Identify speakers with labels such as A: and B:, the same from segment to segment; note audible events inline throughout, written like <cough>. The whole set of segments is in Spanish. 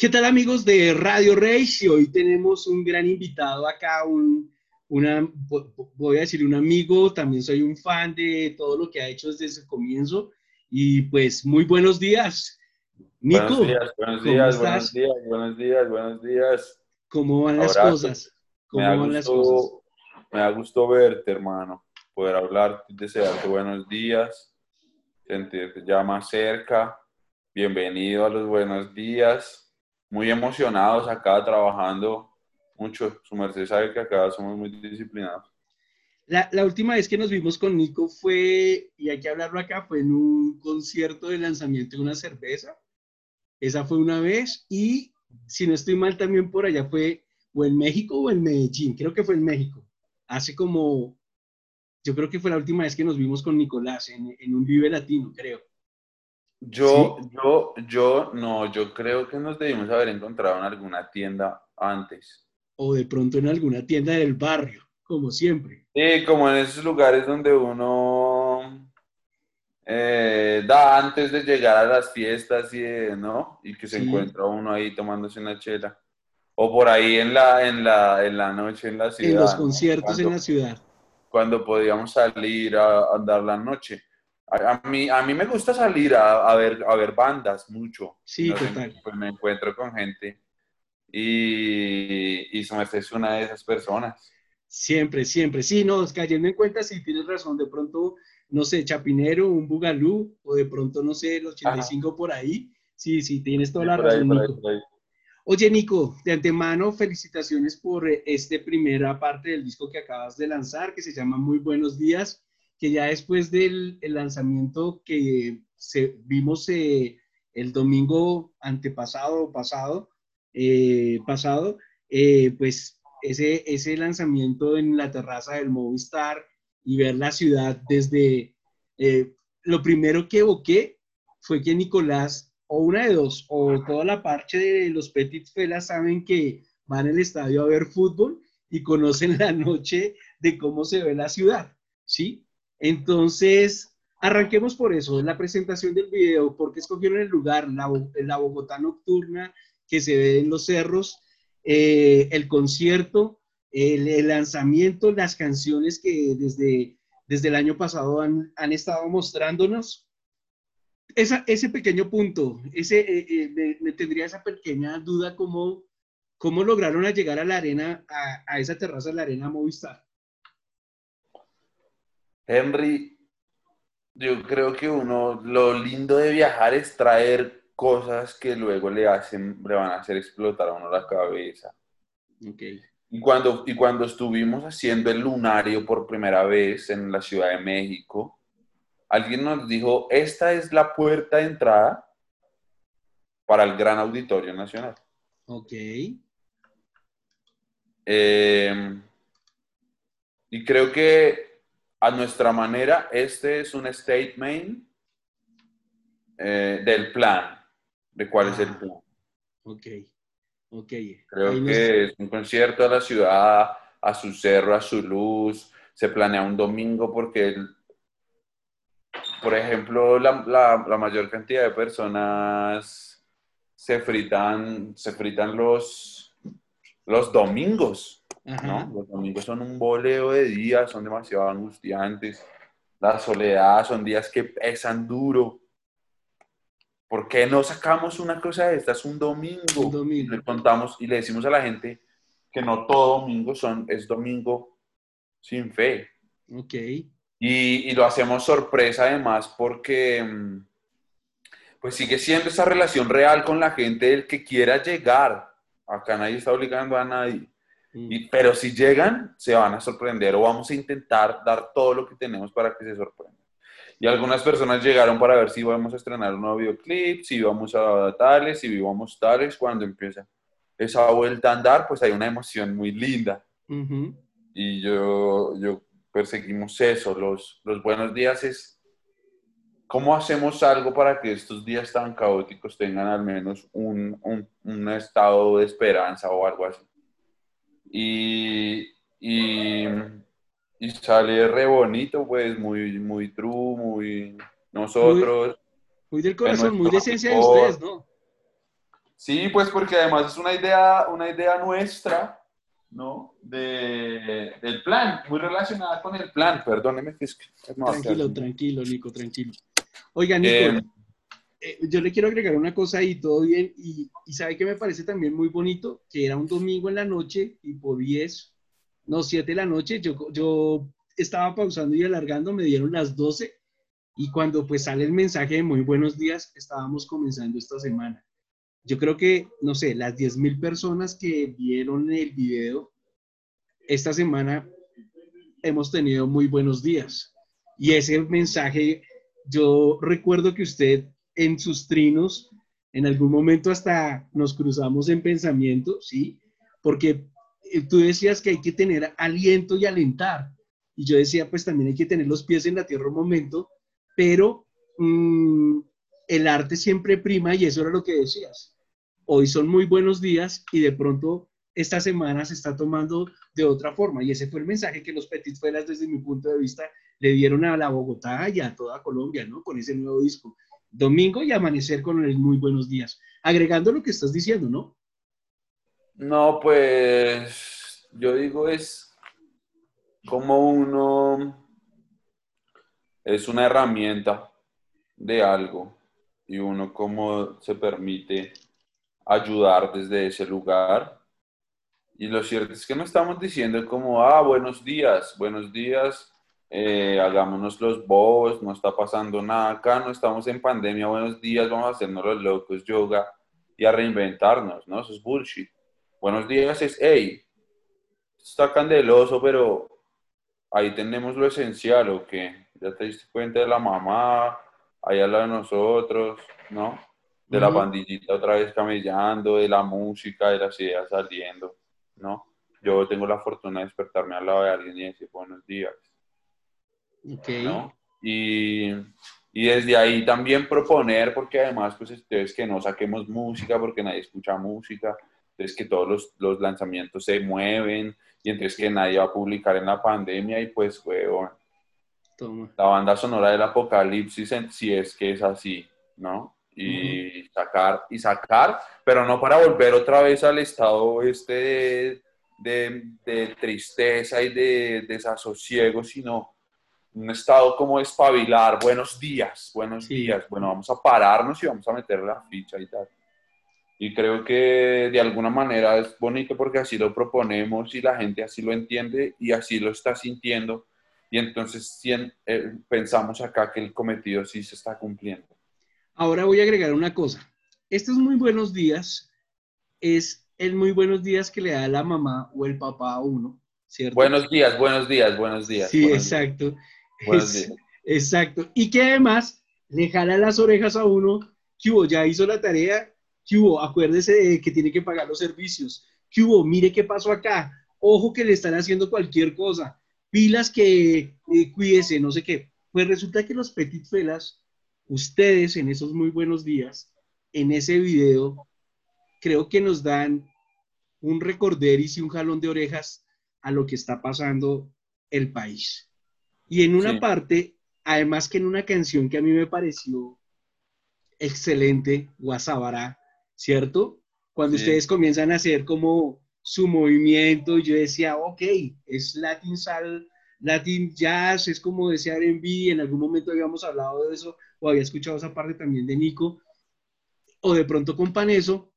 A: ¿Qué tal amigos de Radio Race? Hoy tenemos un gran invitado acá, un, una, voy a decir un amigo, también soy un fan de todo lo que ha hecho desde su comienzo y pues muy buenos días.
B: Nico, buenos días, buenos días, buenos días, buenos días, buenos días.
A: ¿Cómo van las cosas? ¿Cómo
B: van las cosas? Me da gusto verte, hermano, poder hablar, desearte buenos días, sentirte ya más cerca. Bienvenido a los buenos días. Muy emocionados acá trabajando mucho. Su merced sabe que acá somos muy disciplinados.
A: La, la, última vez que nos vimos con Nico fue, y hay que hablarlo acá, fue en un concierto de lanzamiento de una cerveza. Esa fue una vez y, si no estoy mal, también por allá fue o en México o en Medellín. Creo que fue en México. Hace como, yo creo que fue la última vez que nos vimos con Nicolás en, en un Vive Latino, creo.
B: Yo, yo, yo, no, yo creo que nos debimos haber encontrado en alguna tienda antes
A: o de pronto en alguna tienda del barrio, como siempre.
B: Sí, como en esos lugares donde uno eh, da antes de llegar a las fiestas y ¿no? Y que se encuentra uno ahí tomándose una chela. O por ahí en la, en la, en la noche en la ciudad.
A: En los conciertos en la ciudad.
B: Cuando podíamos salir a, andar la noche. A, mí, a mí me gusta salir a, ver, a ver bandas mucho.
A: Sí, total.
B: Pues me encuentro con gente y, y su es una de esas personas.
A: Siempre, siempre. Sí, no, cayendo en cuenta, si tienes razón, de pronto, no sé, Chapinero, un Bugalú, o de pronto, no sé, el 85 por ahí. Sí, sí, tienes toda la razón, Nico. Oye, Nico, de antemano, felicitaciones por eh, esta primera parte del disco que acabas de lanzar, que se llama Muy Buenos Días, que ya después del lanzamiento que se, vimos eh, el domingo antepasado o pasado, eh, pasado, eh, pues ese, ese lanzamiento en la terraza del Movistar y ver la ciudad desde, lo primero que evoqué fue que Nicolás, o una de dos, o toda la parte de los Petit Felas saben que van al estadio a ver fútbol y conocen la noche de cómo se ve la ciudad, ¿sí? Entonces, arranquemos por eso, la presentación del video, porque escogieron el lugar, la, la Bogotá nocturna, que se ve en los cerros, eh, el concierto, el, lanzamiento, las canciones que desde, desde el año pasado han, han estado mostrándonos. Esa, ese pequeño punto, ese, eh, eh, me, tendría esa pequeña duda cómo, cómo lograron llegar a la arena, a, a esa terraza de la arena Movistar.
B: Henry, yo creo que uno, lo lindo de viajar es traer cosas que luego le hacen, le van a hacer explotar a uno la cabeza.
A: Okay.
B: Y cuando, y cuando estuvimos haciendo el lunario por primera vez en la Ciudad de México, alguien nos dijo, esta es la puerta de entrada para el Gran Auditorio Nacional.
A: Ok.
B: Eh, y creo que a nuestra manera, este es un statement eh, del plan de cuál es el ah, plan.
A: Ok, ok.
B: Creo que es un concierto a la ciudad, a su cerro, a su luz. Se planea un domingo porque, por ejemplo, la, la, mayor cantidad de personas se fritan, se fritan los, los domingos. ¿No? Los domingos son un boleo de días, son demasiado angustiantes. La soledad son días que pesan duro. ¿por qué no sacamos una cosa de estas un domingo? Un domingo. Y le contamos y le decimos a la gente que no todo domingo son, es domingo sin fe.
A: Ok.
B: Y, lo hacemos sorpresa además porque mm, pues sigue siendo esa relación real con la gente del que quiera llegar. Acá nadie está obligando a nadie. Mm. pero si llegan, se van a sorprender o vamos a intentar dar todo lo que tenemos para que se sorprendan. Y algunas personas llegaron para ver si íbamos a estrenar un nuevo videoclip, si íbamos a tales, si íbamos tales. Cuando empieza esa vuelta a andar, pues hay una emoción muy linda. Y yo, yo perseguimos eso. Los, los buenos días es cómo hacemos algo para que estos días tan caóticos tengan al menos un, un, un estado de esperanza o algo así. Y, y y sale re bonito, pues, muy, muy true, muy nosotros.
A: Muy, del corazón, muy de esencia de ustedes, ¿no?
B: Sí, pues porque además es una idea, una idea nuestra, ¿no? De, del plan, muy relacionada con el plan. Perdóneme que es
A: Tranquilo, tranquilo, Nico, tranquilo. Oiga, Nico, eh, eh, yo le quiero agregar una cosa ahí, todo bien, y, y, sabe que me parece también muy bonito, que era un domingo en la noche, tipo 10, no, 7 de la noche, yo, yo estaba pausando y alargando, me dieron las 12, y cuando pues sale el mensaje de muy buenos días, estábamos comenzando esta semana. Yo creo que, no sé, las 10 mil personas que vieron el video, esta semana hemos tenido muy buenos días. Y ese mensaje, yo recuerdo que usted en sus trinos, en algún momento hasta nos cruzamos en pensamiento, ¿sí? Porque eh, tú decías que hay que tener aliento y alentar. Y yo decía, pues también hay que tener los pies en la tierra un momento, pero mm, el arte siempre prima y eso era lo que decías. Hoy son muy buenos días y de pronto esta semana se está tomando de otra forma. Y ese fue el mensaje que los Petit Felas, desde mi punto de vista, le dieron a la Bogotá y a toda Colombia, ¿no? Con ese nuevo disco. Domingo y amanecer con el muy buenos días. Agregando lo que estás diciendo, ¿no?
B: No, pues yo digo es como uno es una herramienta de algo y uno como se permite ayudar desde ese lugar. Y lo cierto es que no estamos diciendo como, ah, buenos días, buenos días, eh, hagámonos los bobos, no está pasando nada acá, no estamos en pandemia, buenos días, vamos a hacernos los locos, yoga y a reinventarnos, ¿no? Eso es bullshit. Buenos días es, hey, está candeloso, pero ahí tenemos lo esencial, ¿o qué? Ya te diste cuenta de la mamá, ahí al lado de nosotros, ¿no? De la pandillita otra vez camellando, de la música, de las ideas saliendo, ¿no? Yo tengo la fortuna de despertarme al lado de alguien y decir buenos días. ¿No? Y, y, desde ahí también proponer, porque además, pues, es que no saquemos música, porque nadie escucha música, entonces que todos los, los lanzamientos se mueven, y entonces que nadie va a publicar en la pandemia, y pues, huevón, la banda sonora del apocalipsis, si es que es así, ¿no? Y sacar, y sacar, pero no para volver otra vez al estado este de, de, tristeza y de desasosiego, sino un estado como espabilar, buenos días, buenos días, bueno, vamos a pararnos y vamos a meter la ficha y tal. Y creo que de alguna manera es bonito porque así lo proponemos y la gente así lo entiende y así lo está sintiendo y entonces eh, pensamos acá que el cometido sí se está cumpliendo.
A: Ahora voy a agregar una cosa. Estos muy buenos días es el muy buenos días que le da la mamá o el papá a uno, ¿cierto?
B: Buenos días, buenos días, buenos días.
A: Sí, exacto. Buenos días. Exacto. Y que además le jala las orejas a uno, que hubo, ya hizo la tarea, que hubo, acuérdese de que tiene que pagar los servicios, que hubo, mire qué pasó acá, ojo que le están haciendo cualquier cosa, pilas que eh, cuídese, no sé qué. Pues resulta que los Petit Felas, ustedes en esos muy buenos días, en ese video, creo que nos dan un recorderis y un jalón de orejas a lo que está pasando el país. Y en una parte, además que en una canción que a mí me pareció excelente, Guasabara, ¿cierto? Cuando ustedes comienzan a hacer como su movimiento, yo decía, ok, es Latin Sal, Latin Jazz, es como decía R&B, en algún momento habíamos hablado de eso, o había escuchado esa parte también de Nico, o de pronto con Paneso,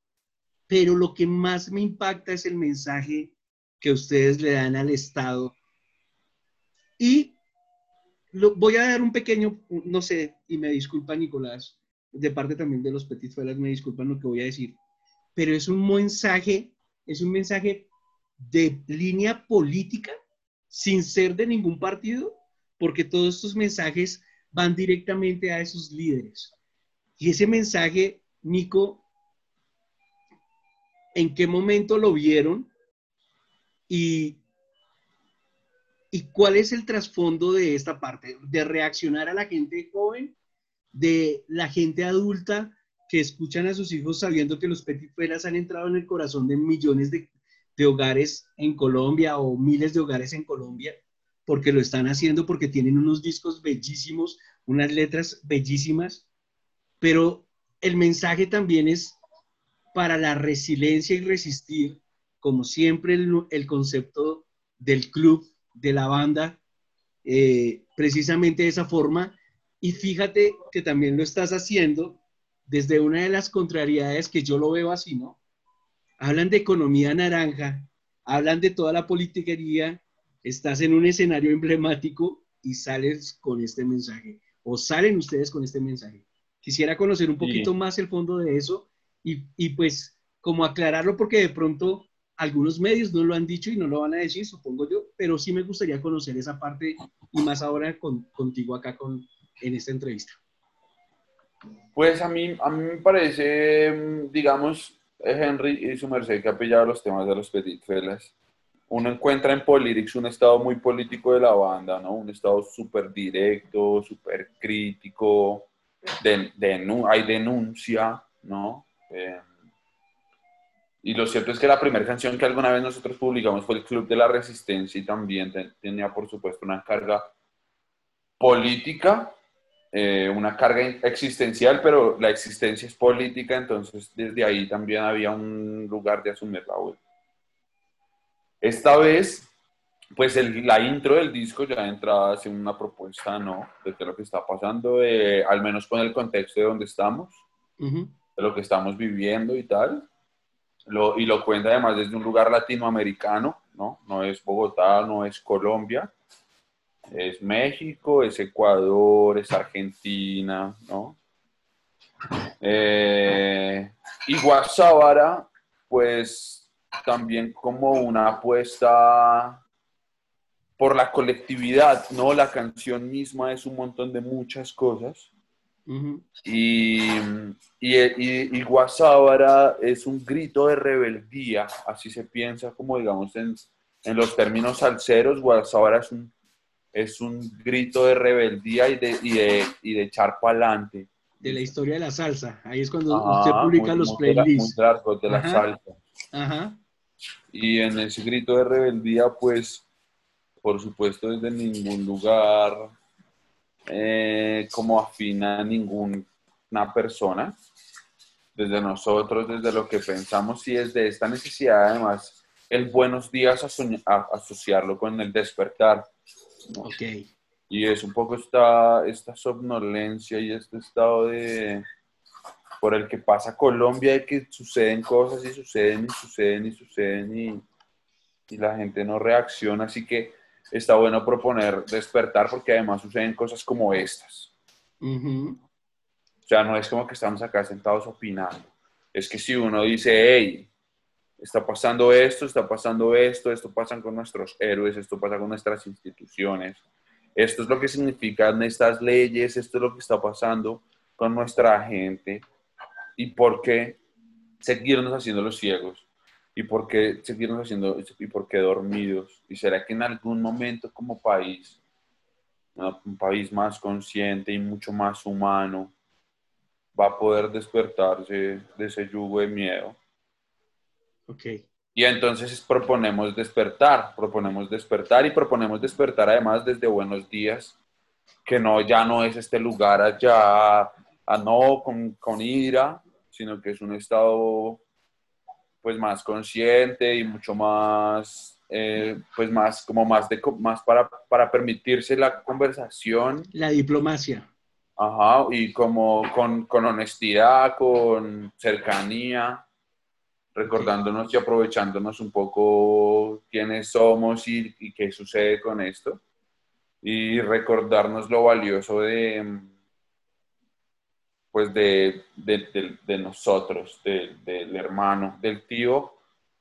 A: pero lo que más me impacta es el mensaje que ustedes le dan al Estado. Y lo, voy a dar un pequeño, no sé, y me disculpa Nicolás, de parte también de los Petit Felas, me disculpan lo que voy a decir, pero es un mensaje es un mensaje de línea política sin ser de ningún partido, porque todos estos mensajes van directamente a esos líderes. Y ese mensaje, Nico, ¿en qué momento lo vieron? Y, ¿Y cuál es el trasfondo de esta parte? De reaccionar a la gente joven, de la gente adulta que escuchan a sus hijos sabiendo que los Petit han entrado en el corazón de millones de, hogares en Colombia o miles de hogares en Colombia, porque lo están haciendo, porque tienen unos discos bellísimos, unas letras bellísimas, pero el mensaje también es para la resiliencia y resistir, como siempre el, concepto del club, de la banda, eh, precisamente de esa forma. Y fíjate que también lo estás haciendo desde una de las contrariedades que yo lo veo así, ¿no? Hablan de economía naranja, hablan de toda la politiquería, estás en un escenario emblemático y sales con este mensaje, o salen ustedes con este mensaje. Quisiera conocer un poquito más el fondo de eso y, y, pues como aclararlo porque de pronto algunos medios no lo han dicho y no lo van a decir, supongo yo, pero sí me gustaría conocer esa parte y más ahora con, contigo acá con, en esta entrevista.
B: Pues a mí, a mí me parece, digamos, Henry y su merced que ha pillado los temas de los Petit. Uno encuentra en Politics un estado muy político de la banda, ¿no? Un estado súper directo, súper crítico, de, de, hay denuncia, ¿no? Eh, y lo cierto es que la primera canción que alguna vez nosotros publicamos fue el Club de la Resistencia y también tenía, por supuesto, una carga política, eh, una carga existencial, pero la existencia es política, entonces desde ahí también había un lugar de asumir la vuelta. Esta vez, pues la intro del disco ya entra hacia una propuesta, ¿no? De lo que está pasando, al menos con el contexto de donde estamos, de lo que estamos viviendo y tal y lo cuenta además desde un lugar latinoamericano, ¿no? No es Bogotá, no es Colombia, es México, es Ecuador, es Argentina, ¿no? Eh, y Guasábara, pues también como una apuesta por la colectividad, ¿no? La canción misma es un montón de muchas cosas y, y, y, Guasábara es un grito de rebeldía, así se piensa como digamos en, en los términos salseros, Guasábara es un, es un grito de rebeldía y de, y de, y de echar para adelante.
A: De la historia de la salsa, ahí es cuando usted publica los playlists.
B: de la salsa. Y en ese grito de rebeldía, pues, por supuesto, desde ningún lugar eh, como afina a ninguna persona, desde nosotros, desde lo que pensamos y desde esta necesidad además el buenos días asociarlo con el despertar. Y es un poco esta, esta somnolencia y este estado de por el que pasa Colombia de que suceden cosas y suceden y suceden y suceden y, y la gente no reacciona. Así que está bueno proponer despertar porque además suceden cosas como estas. O sea, no es como que estamos acá sentados opinando. Es que si uno dice, hey, está pasando esto, está pasando esto, esto pasa con nuestros héroes, esto pasa con nuestras instituciones, esto es lo que significan estas leyes, esto es lo que está pasando con nuestra gente y por qué seguirnos haciendo los ciegos ¿Y por qué seguirnos haciendo y por qué dormidos? ¿Y será que en algún momento como país, un país más consciente y mucho más humano, va a poder despertarse de ese yugo de miedo?
A: Ok.
B: Y entonces proponemos despertar, proponemos despertar y proponemos despertar además desde buenos días, que no, ya no es este lugar allá, a no con, con ira, sino que es un estado pues más consciente y mucho más, eh, pues más, como más, de, más para, para permitirse la conversación.
A: La diplomacia.
B: Ajá, y como con, con honestidad, con cercanía, recordándonos y aprovechándonos un poco quiénes somos y, y qué sucede con esto. Y recordarnos lo valioso de, pues de, de, nosotros, del hermano, del tío,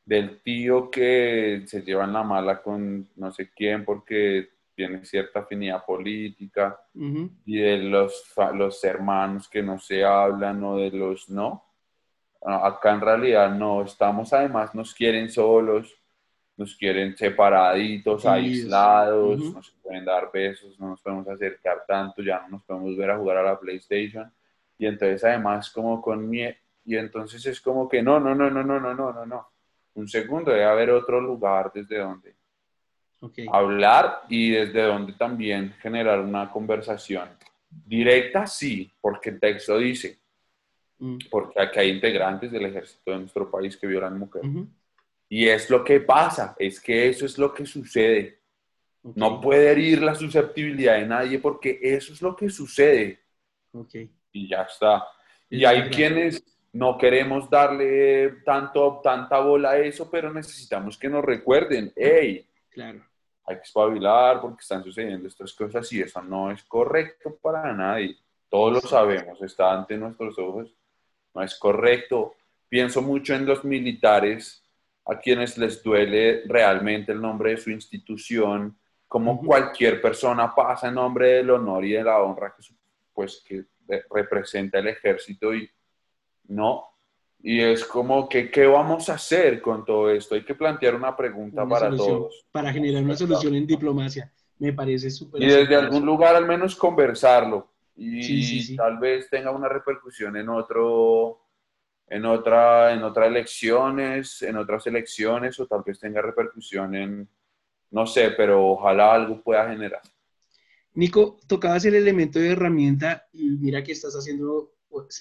B: del tío que se lleva en la mala con no sé quién porque tiene cierta afinidad política y de los, los hermanos que no se hablan o de los no. Acá en realidad no, estamos además, nos quieren solos, nos quieren separaditos, aislados, no se pueden dar besos, no nos podemos acercar tanto, ya no nos podemos ver a jugar a la PlayStation y entonces además como con miedo, y entonces es como que no, no, no, no, no, no, no, no, no. Un segundo, debe haber otro lugar desde donde hablar y desde donde también generar una conversación. Directa, sí, porque el texto dice, mm. porque aquí hay integrantes del ejército de nuestro país que violan mujeres. Y es lo que pasa, es que eso es lo que sucede. No puede herir la susceptibilidad de nadie porque eso es lo que sucede. Y ya está. Y hay quienes no queremos darle tanto, tanta bola a eso, pero necesitamos que nos recuerden, hey, claro. hay que espabilar porque están sucediendo estas cosas y eso no es correcto para nadie. Todos lo sabemos, está ante nuestros ojos, no es correcto. Pienso mucho en los militares a quienes les duele realmente el nombre de su institución, como cualquier persona pasa en nombre del honor y de la honra que, pues, que representa el ejército y no. Y es como que, ¿qué vamos a hacer con todo esto? Hay que plantear una pregunta para todos.
A: Para generar una solución en diplomacia. Me parece súper.
B: Y desde algún lugar al menos conversarlo. Y tal vez tenga una repercusión en otro, en otra, en otras elecciones, en otras elecciones, o tal vez tenga repercusión en, no sé, pero ojalá algo pueda generar.
A: Nico, tocabas el elemento de herramienta y mira que estás haciendo,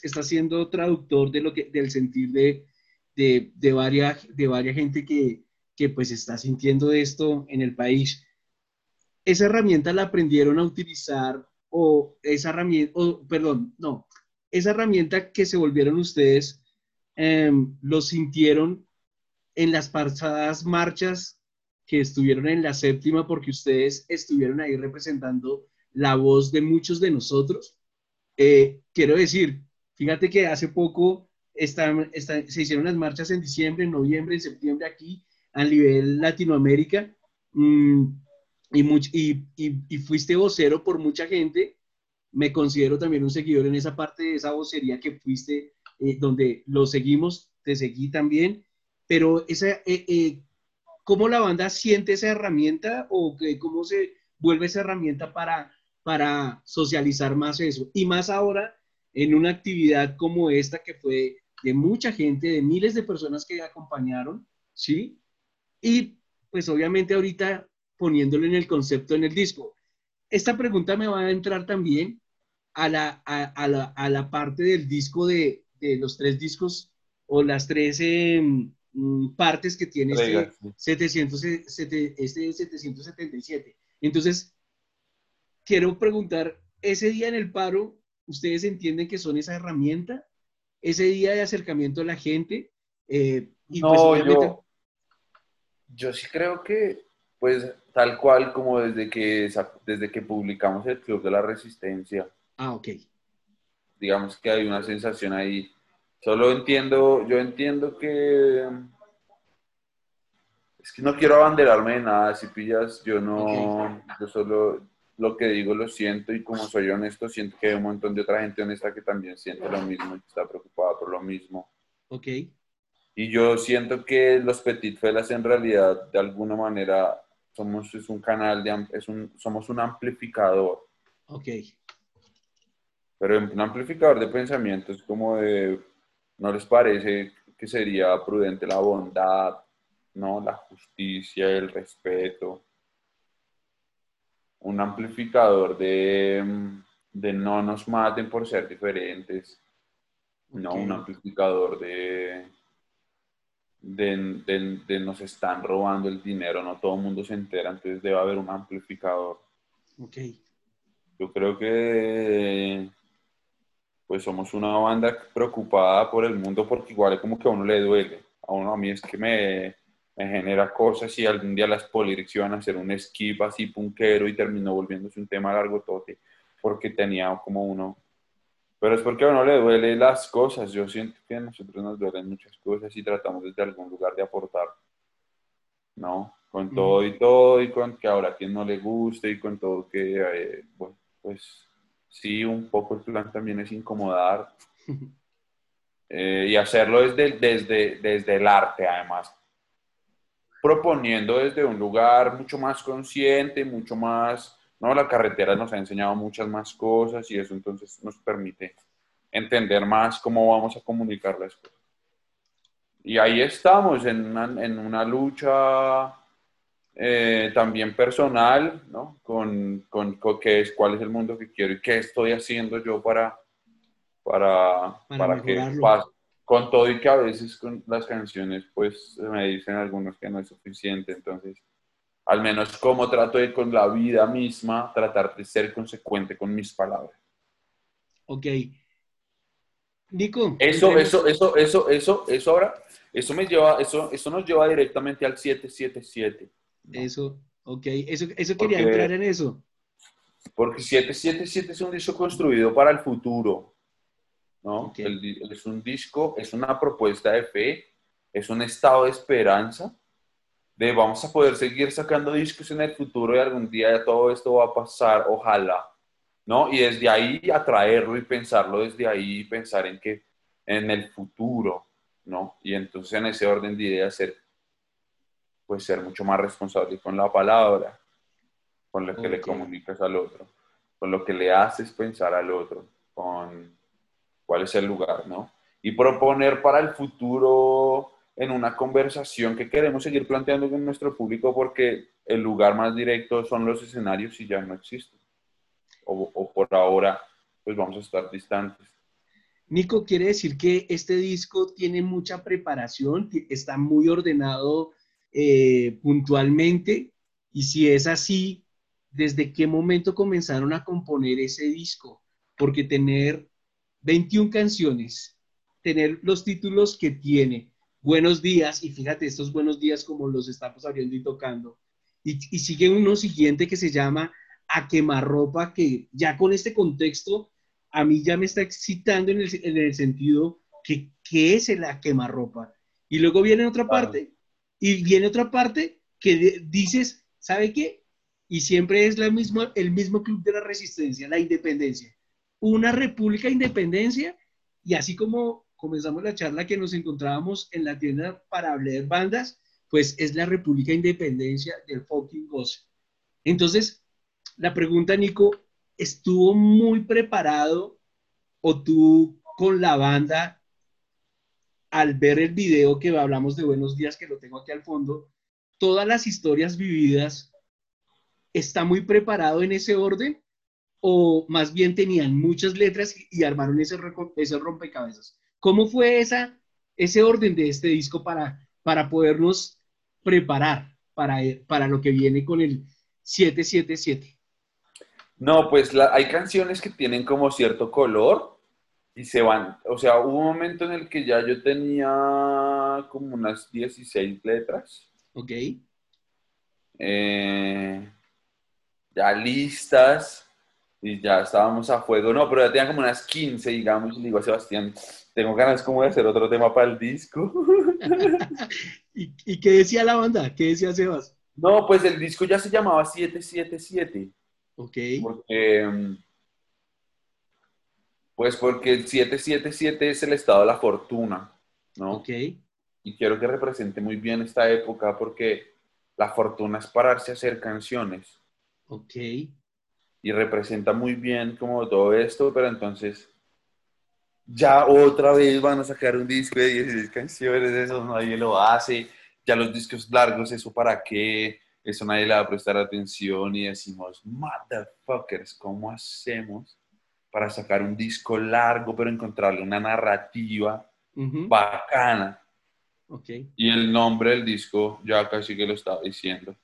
A: estás siendo traductor de lo que, del sentir de, de, varias, de varias gente que, que pues está sintiendo esto en el país. ¿Esa herramienta la aprendieron a utilizar o esa herramienta, o, perdón, no, esa herramienta que se volvieron ustedes, em, lo sintieron en las pasadas marchas que estuvieron en la séptima porque ustedes estuvieron ahí representando la voz de muchos de nosotros. Eh, quiero decir, fíjate que hace poco se hicieron las marchas en diciembre, en noviembre, en septiembre aquí a nivel Latinoamérica mm, y, y, fuiste vocero por mucha gente. Me considero también un seguidor en esa parte de esa vocería que fuiste, eh, donde lo seguimos, te seguí también, pero esa, eh, ¿Cómo la banda siente esa herramienta o cómo se vuelve esa herramienta para, para socializar más eso? Y más ahora en una actividad como esta que fue de mucha gente, de miles de personas que acompañaron, ¿sí? Y pues obviamente ahorita poniéndolo en el concepto en el disco. Esta pregunta me va a entrar también a la, a, la, a la parte del disco de, de, los tres discos o las tres Mm, partes que tiene este, 777. Entonces, quiero preguntar, ese día en el paro, ¿ustedes entienden que son esa herramienta? Ese día de acercamiento a la gente. Eh, y pues,
B: yo, yo sí creo que, pues, tal cual como desde que, desde que publicamos el Club de la Resistencia.
A: Ah, ok.
B: Digamos que hay una sensación ahí Solo entiendo, yo entiendo que es que no quiero abanderarme de nada, si pillas, yo no, yo solo lo que digo lo siento y como soy honesto, siento que hay un montón de otra gente honesta que también siente lo mismo y que está preocupada por lo mismo.
A: Ok.
B: Y yo siento que los Petit Felas en realidad, de alguna manera, somos es un canal, de, es un, somos un amplificador.
A: Ok.
B: Pero un amplificador de pensamientos como de ¿No les parece que sería prudente la bondad, ¿no? la justicia, el respeto? Un amplificador de, no nos maten por ser diferentes, no un amplificador de, de, nos están robando el dinero, no todo el mundo se entera, entonces debe haber un amplificador.
A: Okay.
B: Yo creo que pues somos una banda preocupada por el mundo porque igual es como que a uno le duele. A uno a mí es que me, me genera cosas y algún día las Polyrics iban a hacer un skip así punkero y terminó volviéndose un tema largo tote porque tenía como uno... Pero es porque a uno le duele las cosas. Yo siento que a nosotros nos duelen muchas cosas y tratamos desde algún lugar de aportar. ¿No? Con todo y todo y con que ahora a quien no le guste y con todo que, eh, bueno, pues sí, un poco el plan también es incomodar <laughs> eh, y hacerlo desde, desde, desde el arte, además, proponiendo desde un lugar mucho más consciente, mucho más, ¿no? La carretera nos ha enseñado muchas más cosas y eso entonces nos permite entender más cómo vamos a comunicar las cosas. Y ahí estamos en una, en una lucha eh, también personal, ¿no? Con, con, qué es, cuál es el mundo que quiero y qué estoy haciendo yo para, para, para, que pase. Con todo y que a veces con las canciones, pues me dicen algunos que no es suficiente, entonces, al menos como trato de con la vida misma, tratar de ser consecuente con mis palabras.
A: Ok. Nico.
B: Eso, eso, eso, eso, eso, eso ahora, eso me lleva, eso, eso nos lleva directamente al 777.
A: Eso, ok, eso, eso quería entrar en eso.
B: Porque 777 es un disco construido para el futuro, ¿no? es un disco, es una propuesta de fe, es un estado de esperanza, de vamos a poder seguir sacando discos en el futuro y algún día todo esto va a pasar, ojalá, ¿no? Y desde ahí atraerlo y pensarlo desde ahí, pensar en que en el futuro, ¿no? Y entonces en ese orden de ideas ser, pues ser mucho más responsable con la palabra, con lo que le comunicas al otro, con lo que le haces pensar al otro, con cuál es el lugar, ¿no? Y proponer para el futuro en una conversación que queremos seguir planteando con nuestro público porque el lugar más directo son los escenarios y ya no existen. O, o por ahora, pues vamos a estar distantes.
A: Nico, quiere decir que este disco tiene mucha preparación, está muy ordenado eh, puntualmente, y si es así, ¿desde qué momento comenzaron a componer ese disco? Porque tener 21 canciones, tener los títulos que tiene, Buenos días, y fíjate, estos buenos días como los estamos abriendo y tocando, y, sigue uno siguiente que se llama A quemarropa, que ya con este contexto a mí ya me está excitando en el, sentido que ¿qué es el a quemarropa? Y luego viene otra parte, y viene otra parte que dices, ¿sabe qué? y siempre es la misma, el mismo club de la resistencia, la independencia. Una república independencia y así como comenzamos la charla que nos encontrábamos en la tienda para hablar bandas, pues es la República Independencia del fucking goce. Entonces, la pregunta, Nico, ¿estuvo muy preparado o tú con la banda al ver el video que hablamos de Buenos Días, que lo tengo aquí al fondo, todas las historias vividas está muy preparado en ese orden o más bien tenían muchas letras y armaron ese, rompecabezas? ¿Cómo fue esa, ese orden de este disco para, para podernos preparar para, para lo que viene con el 777?
B: No, pues hay canciones que tienen como cierto color y se van. O sea, hubo un momento en el que ya yo tenía como unas 16 letras.
A: Ok.
B: Eh, ya listas y ya estábamos a fuego. No, pero ya tenían como unas 15, digamos, y le digo a Sebastián, tengo ganas como de hacer otro tema para el disco. <laughs>
A: ¿Y, qué decía la banda? ¿Qué decía Sebas?
B: No, pues el disco ya se llamaba 777.
A: Ok.
B: Porque, mm, pues porque el 777 es el estado de la fortuna, ¿no?
A: Ok.
B: Y quiero que represente muy bien esta época porque la fortuna es pararse a hacer canciones.
A: Ok.
B: Y representa muy bien como todo esto, pero entonces ya otra vez van a sacar un disco de 16 canciones, eso nadie lo hace, ya los discos largos, eso para qué, eso nadie le va a prestar atención y decimos, motherfuckers, ¿cómo hacemos para sacar un disco largo, pero encontrarle una narrativa bacana?
A: Okay.
B: Y el nombre del disco ya casi que lo estaba diciendo.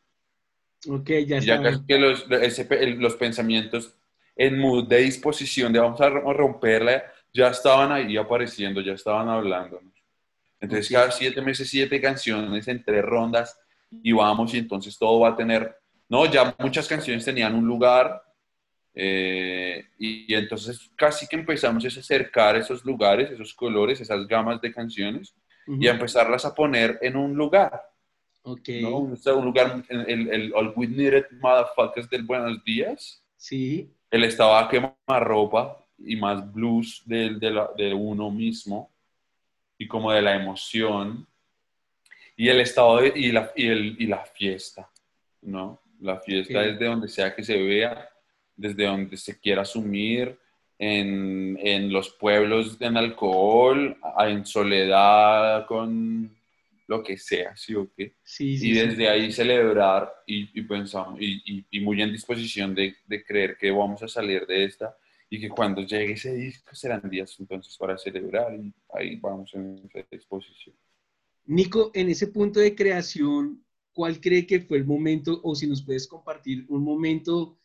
A: Ok, ya,
B: ya casi que los, los pensamientos en mood de disposición de vamos a romperla, ya estaban ahí apareciendo, ya estaban hablando. Entonces, cada siete meses, siete canciones entre rondas y vamos, y entonces todo va a tener, no, ya muchas canciones tenían un lugar, eh, y, entonces casi que empezamos a acercar esos lugares, esos colores, esas gamas de canciones, y a empezarlas a poner en un lugar.
A: Okay.
B: ¿no? Un lugar, el, el All We Needed Motherfuckers del Buenos Días.
A: Sí.
B: El estado a quemar ropa y más blues de, de, de, uno mismo y como de la emoción. Y el estado de, y, la, y, el, y la fiesta, ¿no? La fiesta es de donde sea que se vea, desde donde se quiera asumir, en, en los pueblos en alcohol, en soledad con lo que sea, ¿sí o qué?
A: Sí,
B: y desde ahí celebrar y, y pensamos, y, y, muy en disposición de, de, creer que vamos a salir de esta y que cuando llegue ese disco serán días entonces para celebrar y ahí vamos en esa exposición.
A: Nico, en ese punto de creación, ¿cuál cree que fue el momento o si nos puedes compartir un momento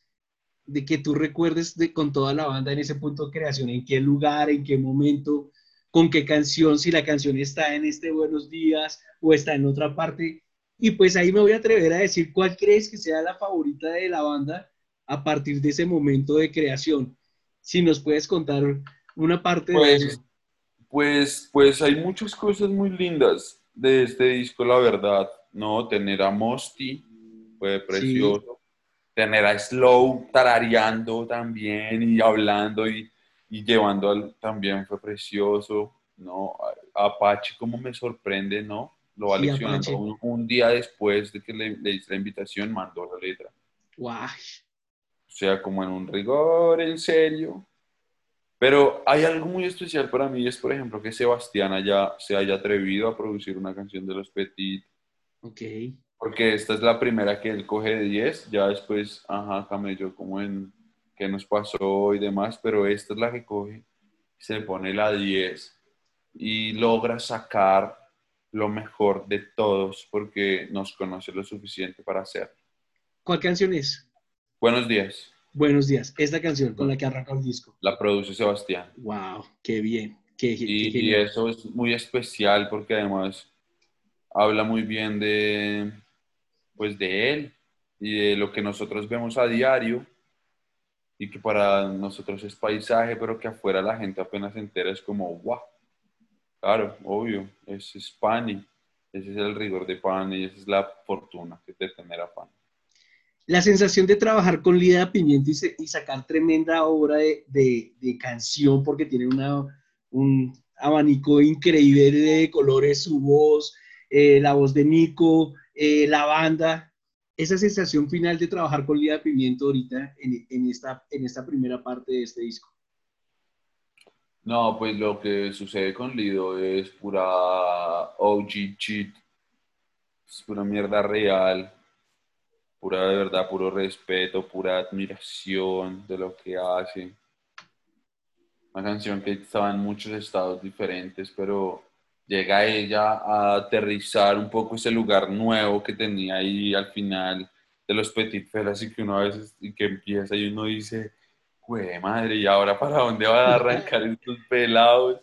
A: de que tú recuerdes de, con toda la banda en ese punto de creación, en qué lugar, en qué momento, con qué canción, si la canción está en este Buenos Días o está en otra parte. Y pues ahí me voy a atrever a decir cuál crees que sea la favorita de la banda a partir de ese momento de creación. Si nos puedes contar una parte
B: pues,
A: de eso.
B: Pues, pues hay muchas cosas muy lindas de este disco, la verdad. No, tener a Mosti fue precioso tener a Slow tarareando también y hablando y, y llevando al, también fue precioso, ¿no? Apache como me sorprende, ¿no? Lo va leccionando un, día después de que le, le hice la invitación, mandó la letra.
A: Wow.
B: O sea, como en un rigor, en serio. Pero hay algo muy especial para mí, es por ejemplo que Sebastián haya, se haya atrevido a producir una canción de los Petit.
A: Ok
B: porque esta es la primera que él coge de 10, ya después, ajá, camello, como en qué nos pasó y demás, pero esta es la que coge, se pone la 10 y logra sacar lo mejor de todos porque nos conoce lo suficiente para hacerlo.
A: ¿Cuál canción es?
B: Buenos días.
A: Buenos días, esta canción con la que arranca el disco.
B: La produce Sebastián.
A: Wow, qué bien. Qué,
B: y eso es muy especial porque además habla muy bien de, pues de él y de lo que nosotros vemos a diario y que para nosotros es paisaje, pero que afuera la gente apenas entera, es como, wow, claro, obvio, es, es Pani, ese es el rigor de Pani y esa es la fortuna que de tener a Pani.
A: La sensación de trabajar con Lida Pimiento y, sacar tremenda obra de, de, canción, porque tiene una, un abanico increíble de colores, su voz, eh, la voz de Nico, eh, la banda, esa sensación final de trabajar con Lida Pimiento ahorita en, esta, en esta primera parte de este disco?
B: No, pues lo que sucede con Lido es pura OG cheat, es pura mierda real, pura de verdad, puro respeto, pura admiración de lo que hace. Una canción que estaba en muchos estados diferentes, pero llega ella a aterrizar un poco ese lugar nuevo que tenía ahí al final de los Petit Felas y que uno a veces y que empieza y uno dice, güey, madre, ¿y ahora para dónde van a arrancar estos pelados?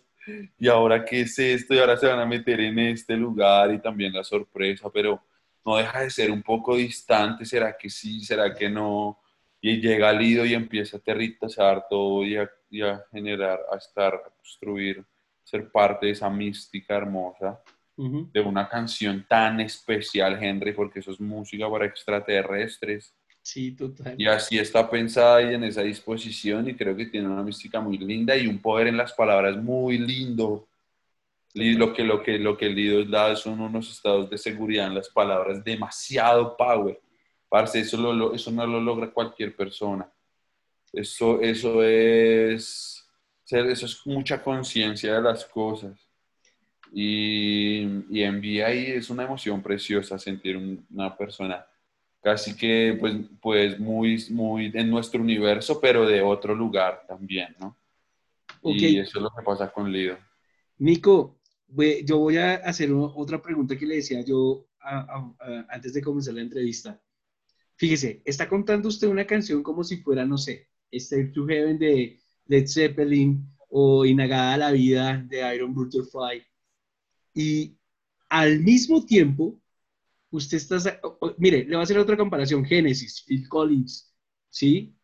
B: ¿Y ahora qué es esto? Y ahora se van a meter en este lugar y también la sorpresa, pero no deja de ser un poco distante, ¿será que sí? ¿Será que no? Y llega Lido y empieza a aterrizar todo y a, y a generar, a estar, a construir ser parte de esa mística hermosa de una canción tan especial, Henry, porque eso es música para extraterrestres.
A: Sí, total.
B: Y así está pensada y en esa disposición y creo que tiene una mística muy linda y un poder en las palabras muy lindo. Lo que, lo que, lo que el Lido da son unos estados de seguridad en las palabras, demasiado power. Parce, eso, lo, eso no lo logra cualquier persona. Eso, eso es eso es mucha conciencia de las cosas. Y, y envía ahí es una emoción preciosa sentir una persona casi que pues, pues muy, muy en nuestro universo, pero de otro lugar también, ¿no? Y eso es lo que pasa con Lido.
A: Nico, yo voy a hacer otra pregunta que le decía yo antes de comenzar la entrevista. Fíjese, está contando usted una canción como si fuera, no sé, Stay to Heaven de Led Zeppelin o Inagada la vida de Iron Butterfly. Y al mismo tiempo, usted está, mire, le voy a hacer otra comparación, Genesis, Phil Collins, ¿sí?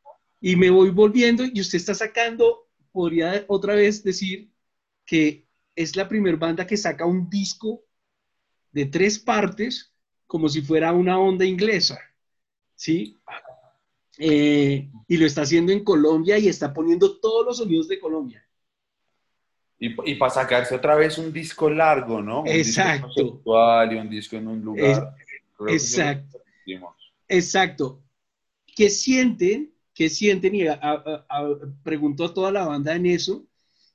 A: Y me voy volviendo y usted está sacando, podría otra vez decir que es la primera banda que saca un disco de tres partes como si fuera una onda inglesa, ¿sí? Eh, y lo está haciendo en Colombia y está poniendo todos los sonidos de Colombia.
B: Y, y para sacarse otra vez un disco largo, ¿no? Un
A: exacto.
B: Disco y un disco en un lugar.
A: exacto. Exacto. ¿Qué sienten? ¿Qué sienten? Y preguntó a toda la banda en eso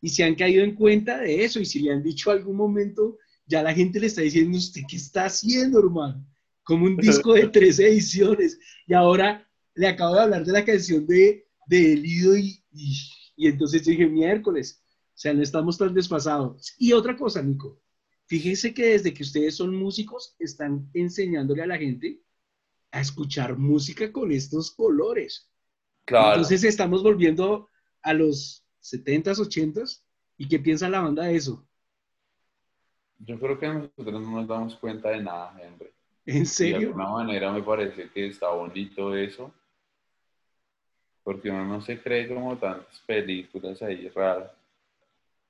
A: y se han caído en cuenta de eso y si le han dicho algún momento, ya la gente le está diciendo, ¿usted qué está haciendo, hermano? Como un disco de <laughs> tres ediciones. Y ahora le acabo de hablar de la canción de, de Elido y, Y entonces dije, miércoles, o sea, no estamos tan desfasados. Y otra cosa, Nico, fíjense que desde que ustedes son músicos, están enseñándole a la gente a escuchar música con estos colores. Claro. Entonces estamos volviendo a los 70s, 80s. ¿Y qué piensa la banda de eso?
B: Yo creo que nosotros no nos damos cuenta de nada, Henry.
A: ¿En serio?
B: de alguna manera me parece que está bonito eso. Porque uno no se cree como tantas películas ahí raras.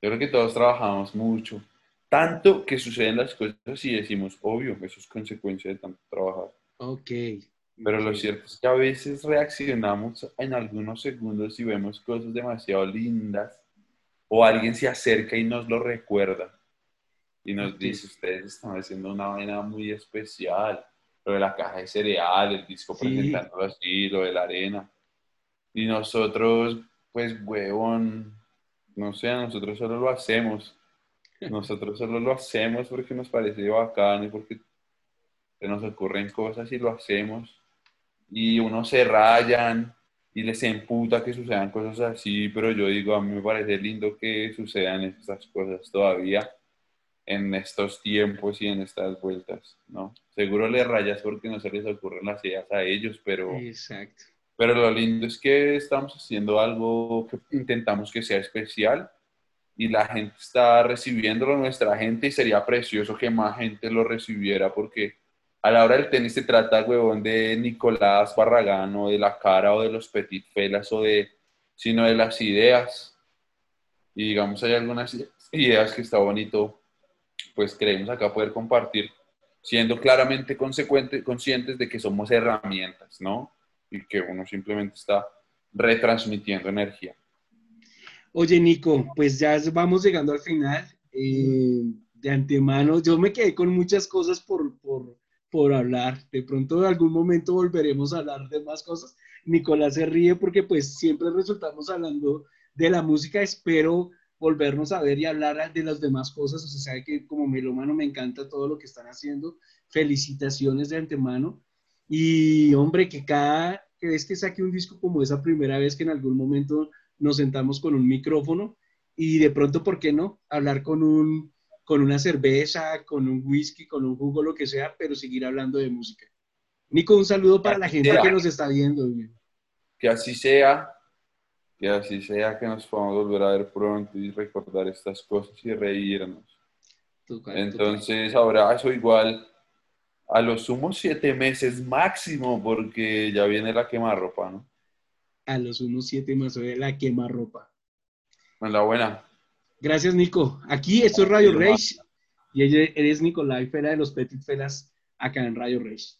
B: Yo creo que todos trabajamos mucho. Tanto que suceden las cosas y decimos, obvio, eso es consecuencia de tanto trabajar.
A: Ok.
B: Pero lo cierto es que a veces reaccionamos en algunos segundos y vemos cosas demasiado lindas o alguien se acerca y nos lo recuerda y nos dice, ustedes están haciendo una vaina muy especial, lo de la caja de cereal, el disco presentándolo así, lo de la arena. Y nosotros, pues, huevón, no sé, nosotros solo lo hacemos. Nosotros solo lo hacemos porque nos parece bacán y porque se nos ocurren cosas y lo hacemos. Y unos se rayan y les emputa que sucedan cosas así, pero yo digo, a mí me parece lindo que sucedan estas cosas todavía en estos tiempos y en estas vueltas, ¿no? Seguro le rayas porque no se les ocurren las ideas a ellos, pero...
A: Exacto.
B: Pero lo lindo es que estamos haciendo algo que intentamos que sea especial y la gente está recibiéndolo, nuestra gente, y sería precioso que más gente lo recibiera porque a la hora del tenis se trata, huevón, de Nicolás Barragán o de la cara o de los Petit Felas o de, sino de las ideas. Y digamos, hay algunas ideas que está bonito pues creemos acá poder compartir, siendo claramente consecuente, conscientes de que somos herramientas, ¿no? Y que uno simplemente está retransmitiendo energía.
A: Oye, Nico, pues ya vamos llegando al final. Eh, de antemano, yo me quedé con muchas cosas por, por, por hablar. De pronto, en algún momento volveremos a hablar de más cosas. Nicolás se ríe porque pues siempre resultamos hablando de la música. Espero volvernos a ver y hablar de las demás cosas. O sea, sabe que como melómano me encanta todo lo que están haciendo. Felicitaciones de antemano. Y hombre, que cada vez que saque un disco como esa primera vez que en algún momento nos sentamos con un micrófono y de pronto, ¿por qué no? Hablar con un con una cerveza, con un whisky, con un jugo, lo que sea, pero seguir hablando de música. Nico, un saludo para la gente que nos está viendo.
B: Que así sea. Que así sea que nos podamos volver a ver pronto y recordar estas cosas y reírnos. Entonces, ahora eso igual a los sumos siete meses máximo, porque ya viene la quemarropa, ¿no?
A: A los sumos siete meses de la quemarropa.
B: la buena.
A: Gracias, Nico. Aquí esto es Radio Rage y eres Nicolai Fela de los Petit Felas acá en Radio Rage.